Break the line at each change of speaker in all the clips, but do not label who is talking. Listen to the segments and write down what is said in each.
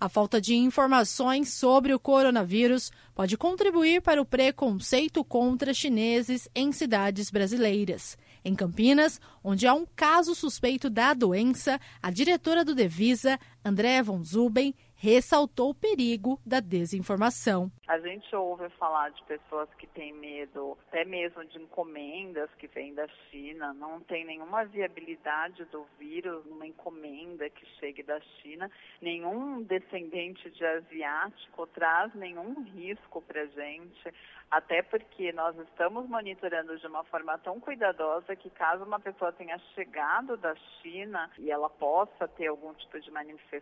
A falta de informações sobre o coronavírus pode contribuir para o preconceito contra chineses em cidades brasileiras. Em Campinas, onde há um caso suspeito da doença, a diretora do Devisa, André von Zuben, ressaltou o perigo da desinformação.
A gente ouve falar de pessoas que têm medo, até mesmo de encomendas que vêm da China. Não tem nenhuma viabilidade do vírus numa encomenda que chegue da China. Nenhum descendente de asiático traz nenhum risco para gente. Até porque nós estamos monitorando de uma forma tão cuidadosa que caso uma pessoa tenha chegado da China e ela possa ter algum tipo de manifestação,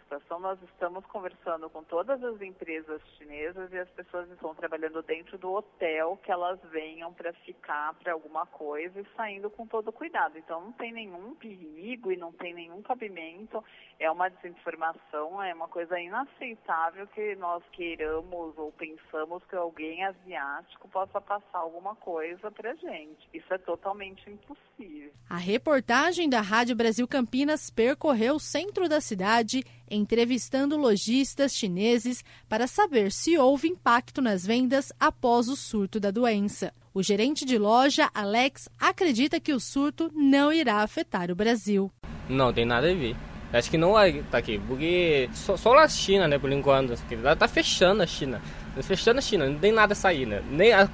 nós estamos conversando com todas as empresas chinesas e as pessoas estão trabalhando dentro do hotel que elas venham para ficar para alguma coisa e saindo com todo cuidado. Então não tem nenhum perigo e não tem nenhum cabimento. É uma desinformação, é uma coisa inaceitável que nós queiramos ou pensamos que alguém asiático possa passar alguma coisa para gente. Isso é totalmente impossível.
A reportagem da Rádio Brasil Campinas percorreu o centro da cidade, entrevistando lojistas chineses para saber se houve impacto nas vendas após o surto da doença. O gerente de loja, Alex, acredita que o surto não irá afetar o Brasil.
Não tem nada a ver. Acho que não vai estar tá aqui, porque só, só a China, né, por enquanto. Está fechando a China. Fechando a China, não tem nada a sair, né? Nem a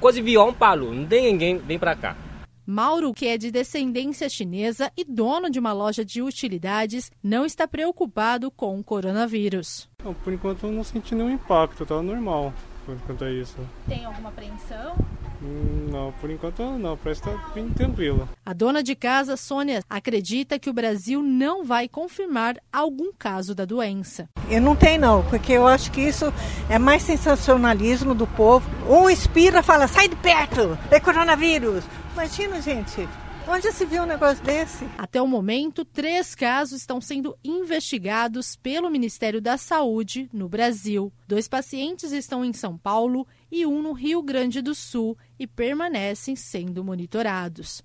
coisa de um parou, não tem ninguém vem para cá.
Mauro, que é de descendência chinesa e dono de uma loja de utilidades, não está preocupado com o coronavírus.
Não, por enquanto eu não senti nenhum impacto, tá normal quanto a isso.
Tem alguma apreensão?
Hum, não, por enquanto não, parece que está bem tranquilo.
A dona de casa, Sônia, acredita que o Brasil não vai confirmar algum caso da doença.
Eu não tenho não, porque eu acho que isso é mais sensacionalismo do povo. Um espira fala, sai de perto, é coronavírus. Imagina, gente, Onde se viu um negócio desse?
Até o momento, três casos estão sendo investigados pelo Ministério da Saúde no Brasil. Dois pacientes estão em São Paulo e um no Rio Grande do Sul e permanecem sendo monitorados.